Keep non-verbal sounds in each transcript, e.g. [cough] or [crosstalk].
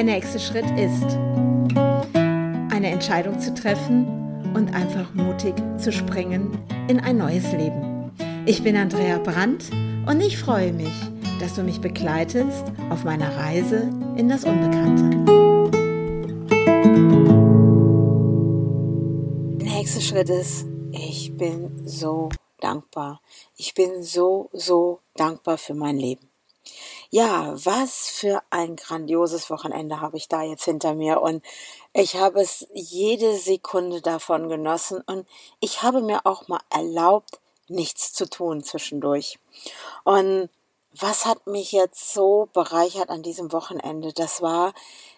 Der nächste Schritt ist, eine Entscheidung zu treffen und einfach mutig zu springen in ein neues Leben. Ich bin Andrea Brandt und ich freue mich, dass du mich begleitest auf meiner Reise in das Unbekannte. Der nächste Schritt ist, ich bin so dankbar. Ich bin so, so dankbar für mein Leben. Ja, was für ein grandioses Wochenende habe ich da jetzt hinter mir und ich habe es jede Sekunde davon genossen und ich habe mir auch mal erlaubt, nichts zu tun zwischendurch. Und was hat mich jetzt so bereichert an diesem Wochenende? Das war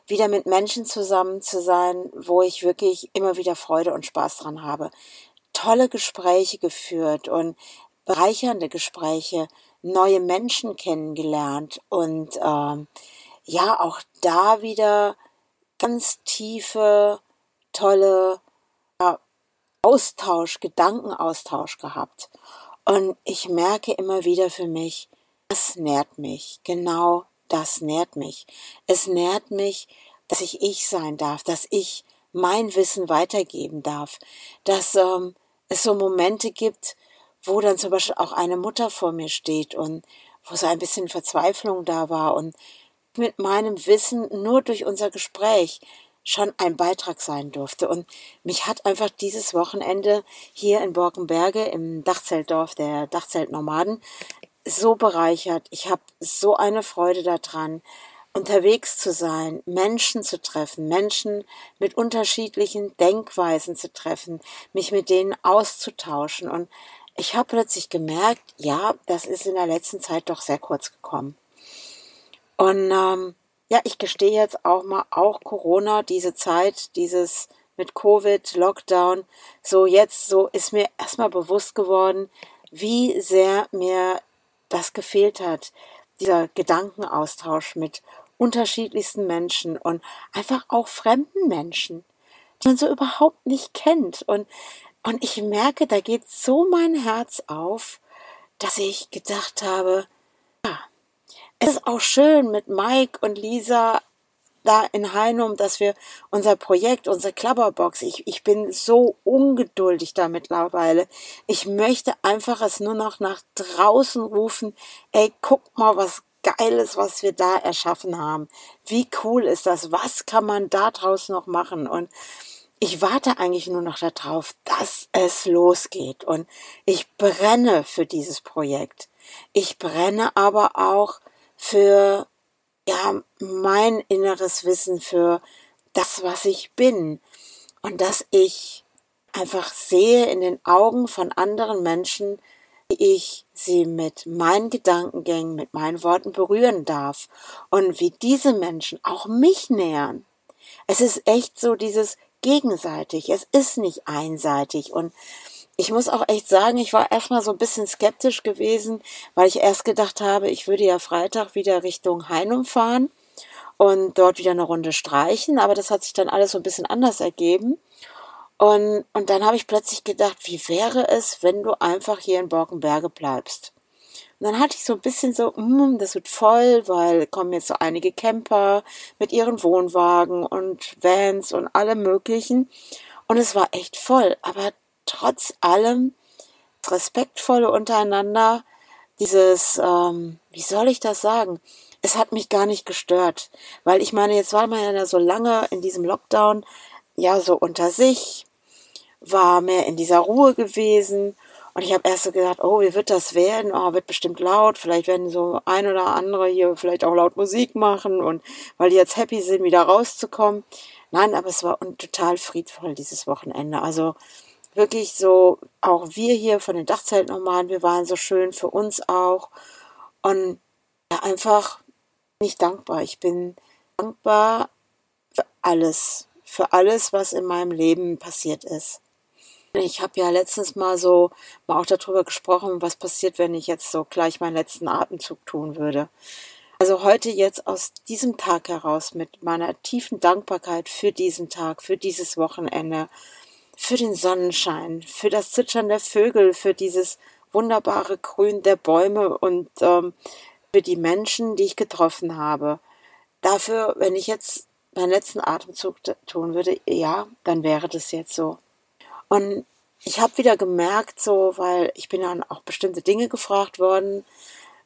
wieder mit Menschen zusammen zu sein, wo ich wirklich immer wieder Freude und Spaß dran habe. Tolle Gespräche geführt und bereichernde Gespräche neue Menschen kennengelernt und ähm, ja, auch da wieder ganz tiefe, tolle ja, Austausch, Gedankenaustausch gehabt. Und ich merke immer wieder für mich, das nährt mich, genau das nährt mich. Es nährt mich, dass ich ich sein darf, dass ich mein Wissen weitergeben darf, dass ähm, es so Momente gibt, wo dann zum Beispiel auch eine Mutter vor mir steht und wo so ein bisschen Verzweiflung da war und mit meinem Wissen nur durch unser Gespräch schon ein Beitrag sein durfte. Und mich hat einfach dieses Wochenende hier in Borkenberge im Dachzeltdorf der Dachzeltnomaden so bereichert. Ich habe so eine Freude daran, unterwegs zu sein, Menschen zu treffen, Menschen mit unterschiedlichen Denkweisen zu treffen, mich mit denen auszutauschen und ich habe plötzlich gemerkt, ja, das ist in der letzten Zeit doch sehr kurz gekommen. Und ähm, ja, ich gestehe jetzt auch mal, auch Corona, diese Zeit, dieses mit Covid, Lockdown, so jetzt, so ist mir erstmal bewusst geworden, wie sehr mir das gefehlt hat, dieser Gedankenaustausch mit unterschiedlichsten Menschen und einfach auch fremden Menschen, die man so überhaupt nicht kennt. Und und ich merke, da geht so mein Herz auf, dass ich gedacht habe, ja, es ist auch schön mit Mike und Lisa da in Heinum, dass wir unser Projekt, unsere Klapperbox, ich, ich bin so ungeduldig da mittlerweile. Ich möchte einfach es nur noch nach draußen rufen, ey, guck mal, was Geiles, was wir da erschaffen haben. Wie cool ist das? Was kann man da draus noch machen? Und ich warte eigentlich nur noch darauf, dass es losgeht. Und ich brenne für dieses Projekt. Ich brenne aber auch für, ja, mein inneres Wissen, für das, was ich bin. Und dass ich einfach sehe in den Augen von anderen Menschen, wie ich sie mit meinen Gedankengängen, mit meinen Worten berühren darf und wie diese Menschen auch mich nähern. Es ist echt so dieses gegenseitig. Es ist nicht einseitig. Und ich muss auch echt sagen, ich war erstmal so ein bisschen skeptisch gewesen, weil ich erst gedacht habe, ich würde ja Freitag wieder Richtung Heinum fahren und dort wieder eine Runde streichen. Aber das hat sich dann alles so ein bisschen anders ergeben. Und, und dann habe ich plötzlich gedacht, wie wäre es, wenn du einfach hier in Borkenberge bleibst? Und dann hatte ich so ein bisschen so, mm, das wird voll, weil kommen jetzt so einige Camper mit ihren Wohnwagen und Vans und allem möglichen. Und es war echt voll. Aber trotz allem respektvolle untereinander, dieses, ähm, wie soll ich das sagen? Es hat mich gar nicht gestört, weil ich meine, jetzt war man ja so lange in diesem Lockdown, ja, so unter sich, war mehr in dieser Ruhe gewesen und ich habe erst so gedacht, oh, wie wird das werden? Oh, wird bestimmt laut. Vielleicht werden so ein oder andere hier vielleicht auch laut Musik machen und weil die jetzt happy sind, wieder rauszukommen. Nein, aber es war total friedvoll dieses Wochenende. Also wirklich so, auch wir hier von den Dachzeltnomaden, wir waren so schön für uns auch. Und ja, einfach nicht dankbar. Ich bin dankbar für alles, für alles, was in meinem Leben passiert ist. Ich habe ja letztens mal so mal auch darüber gesprochen, was passiert, wenn ich jetzt so gleich meinen letzten Atemzug tun würde. Also heute jetzt aus diesem Tag heraus mit meiner tiefen Dankbarkeit für diesen Tag, für dieses Wochenende, für den Sonnenschein, für das Zwitschern der Vögel, für dieses wunderbare Grün der Bäume und ähm, für die Menschen, die ich getroffen habe. Dafür, wenn ich jetzt meinen letzten Atemzug tun würde, ja, dann wäre das jetzt so. Und ich habe wieder gemerkt, so, weil ich bin dann auch bestimmte Dinge gefragt worden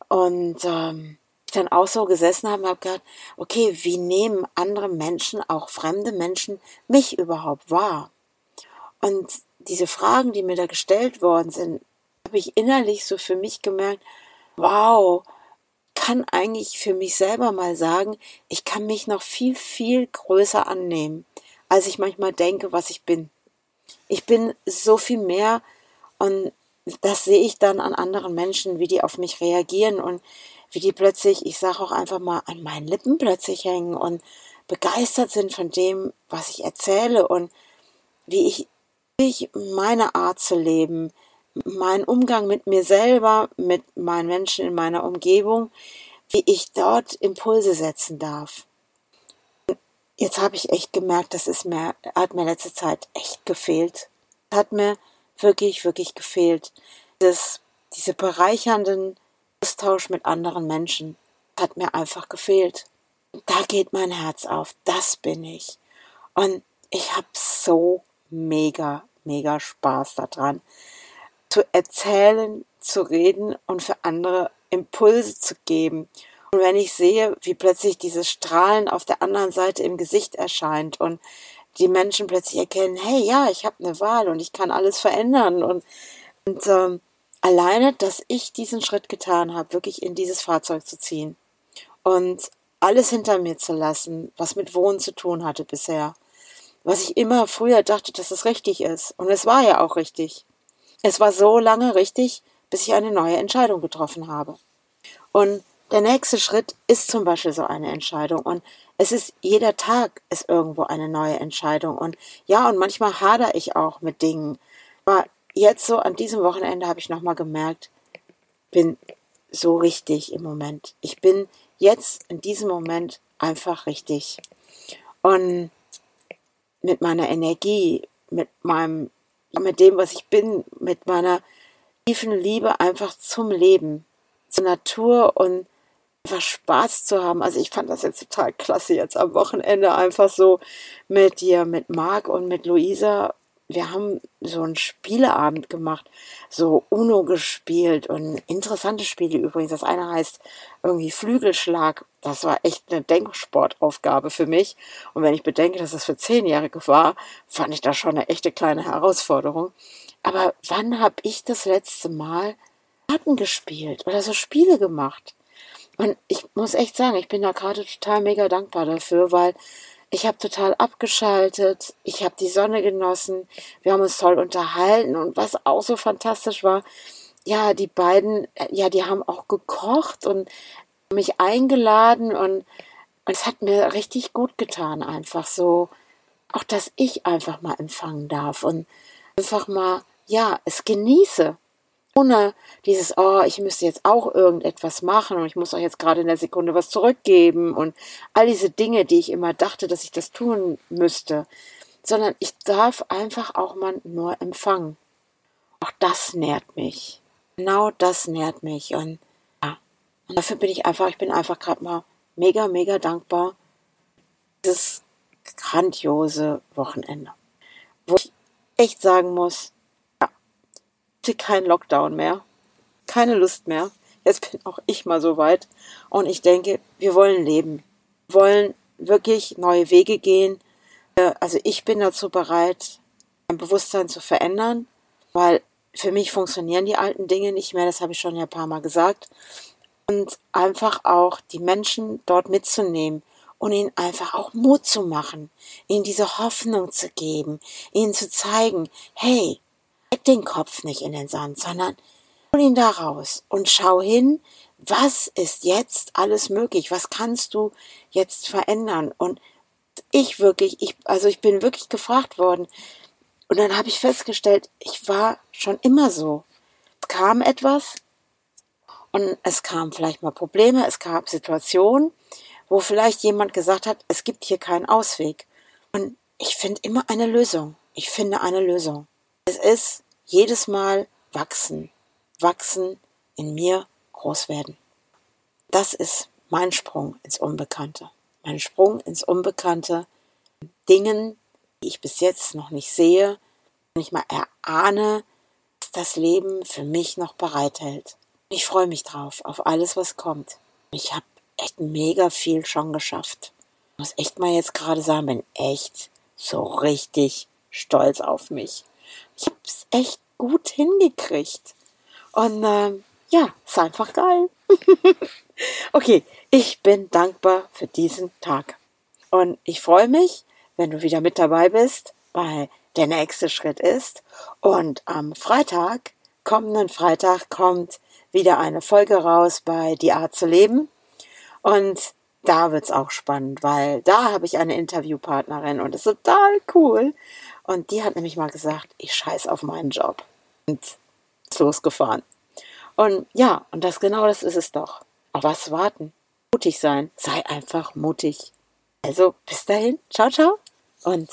und ähm, ich dann auch so gesessen habe und habe gedacht, okay, wie nehmen andere Menschen, auch fremde Menschen, mich überhaupt wahr? Und diese Fragen, die mir da gestellt worden sind, habe ich innerlich so für mich gemerkt, wow, kann eigentlich für mich selber mal sagen, ich kann mich noch viel, viel größer annehmen, als ich manchmal denke, was ich bin. Ich bin so viel mehr und das sehe ich dann an anderen Menschen, wie die auf mich reagieren und wie die plötzlich, ich sage auch einfach mal, an meinen Lippen plötzlich hängen und begeistert sind von dem, was ich erzähle und wie ich, ich meine Art zu leben, mein Umgang mit mir selber, mit meinen Menschen in meiner Umgebung, wie ich dort Impulse setzen darf jetzt habe ich echt gemerkt, das ist mir, hat mir letzte Zeit echt gefehlt. Hat mir wirklich, wirklich gefehlt. Das, diese bereichernden Austausch mit anderen Menschen hat mir einfach gefehlt. Da geht mein Herz auf. Das bin ich. Und ich habe so mega, mega Spaß daran, zu erzählen, zu reden und für andere Impulse zu geben und wenn ich sehe, wie plötzlich dieses Strahlen auf der anderen Seite im Gesicht erscheint und die Menschen plötzlich erkennen, hey, ja, ich habe eine Wahl und ich kann alles verändern und, und ähm, alleine, dass ich diesen Schritt getan habe, wirklich in dieses Fahrzeug zu ziehen und alles hinter mir zu lassen, was mit Wohnen zu tun hatte bisher, was ich immer früher dachte, dass es richtig ist und es war ja auch richtig. Es war so lange richtig, bis ich eine neue Entscheidung getroffen habe. Und der nächste Schritt ist zum Beispiel so eine Entscheidung und es ist jeder Tag ist irgendwo eine neue Entscheidung und ja und manchmal hader ich auch mit Dingen. Aber jetzt so an diesem Wochenende habe ich nochmal gemerkt, bin so richtig im Moment. Ich bin jetzt in diesem Moment einfach richtig und mit meiner Energie, mit meinem, mit dem, was ich bin, mit meiner tiefen Liebe einfach zum Leben, zur Natur und einfach Spaß zu haben. Also ich fand das jetzt total klasse jetzt am Wochenende einfach so mit dir, mit Marc und mit Luisa. Wir haben so einen Spieleabend gemacht, so Uno gespielt und interessante Spiele übrigens. Das eine heißt irgendwie Flügelschlag. Das war echt eine Denksportaufgabe für mich. Und wenn ich bedenke, dass das für Zehnjährige war, fand ich das schon eine echte kleine Herausforderung. Aber wann habe ich das letzte Mal Karten gespielt oder so Spiele gemacht? Und ich muss echt sagen, ich bin da gerade total mega dankbar dafür, weil ich habe total abgeschaltet, ich habe die Sonne genossen, wir haben uns toll unterhalten und was auch so fantastisch war, ja, die beiden, ja, die haben auch gekocht und mich eingeladen und, und es hat mir richtig gut getan, einfach so, auch dass ich einfach mal empfangen darf und einfach mal, ja, es genieße ohne dieses, oh, ich müsste jetzt auch irgendetwas machen und ich muss euch jetzt gerade in der Sekunde was zurückgeben und all diese Dinge, die ich immer dachte, dass ich das tun müsste, sondern ich darf einfach auch mal nur empfangen. Auch das nährt mich. Genau das nährt mich und ja, und dafür bin ich einfach, ich bin einfach gerade mal mega, mega dankbar. Dieses grandiose Wochenende, wo ich echt sagen muss, bitte kein Lockdown mehr. Keine Lust mehr. Jetzt bin auch ich mal so weit. Und ich denke, wir wollen leben. Wollen wirklich neue Wege gehen. Äh, also ich bin dazu bereit, mein Bewusstsein zu verändern, weil für mich funktionieren die alten Dinge nicht mehr. Das habe ich schon ein paar Mal gesagt. Und einfach auch die Menschen dort mitzunehmen und ihnen einfach auch Mut zu machen, ihnen diese Hoffnung zu geben, ihnen zu zeigen, hey, den Kopf nicht in den Sand, sondern hol ihn da raus und schau hin, was ist jetzt alles möglich? Was kannst du jetzt verändern? Und ich wirklich, ich, also ich bin wirklich gefragt worden. Und dann habe ich festgestellt, ich war schon immer so. Es kam etwas und es kamen vielleicht mal Probleme, es gab Situationen, wo vielleicht jemand gesagt hat, es gibt hier keinen Ausweg. Und ich finde immer eine Lösung. Ich finde eine Lösung. Es ist jedes Mal wachsen, wachsen, in mir groß werden. Das ist mein Sprung ins Unbekannte. mein Sprung ins Unbekannte, Dingen, die ich bis jetzt noch nicht sehe, nicht mal erahne, was das Leben für mich noch bereithält. Ich freue mich drauf, auf alles, was kommt. Ich habe echt mega viel schon geschafft. Ich muss echt mal jetzt gerade sagen, bin echt so richtig stolz auf mich. Ich habe es echt gut hingekriegt. Und äh, ja, ist einfach geil. [laughs] okay, ich bin dankbar für diesen Tag. Und ich freue mich, wenn du wieder mit dabei bist, weil der nächste Schritt ist. Und am Freitag, kommenden Freitag, kommt wieder eine Folge raus bei Die Art zu leben. Und da wird's auch spannend, weil da habe ich eine Interviewpartnerin und ist total cool. Und die hat nämlich mal gesagt, ich scheiß auf meinen Job. Und ist losgefahren. Und ja, und das genau das ist es doch. Auf was warten? Mutig sein. Sei einfach mutig. Also bis dahin. Ciao, ciao. Und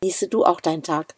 genieße du auch deinen Tag.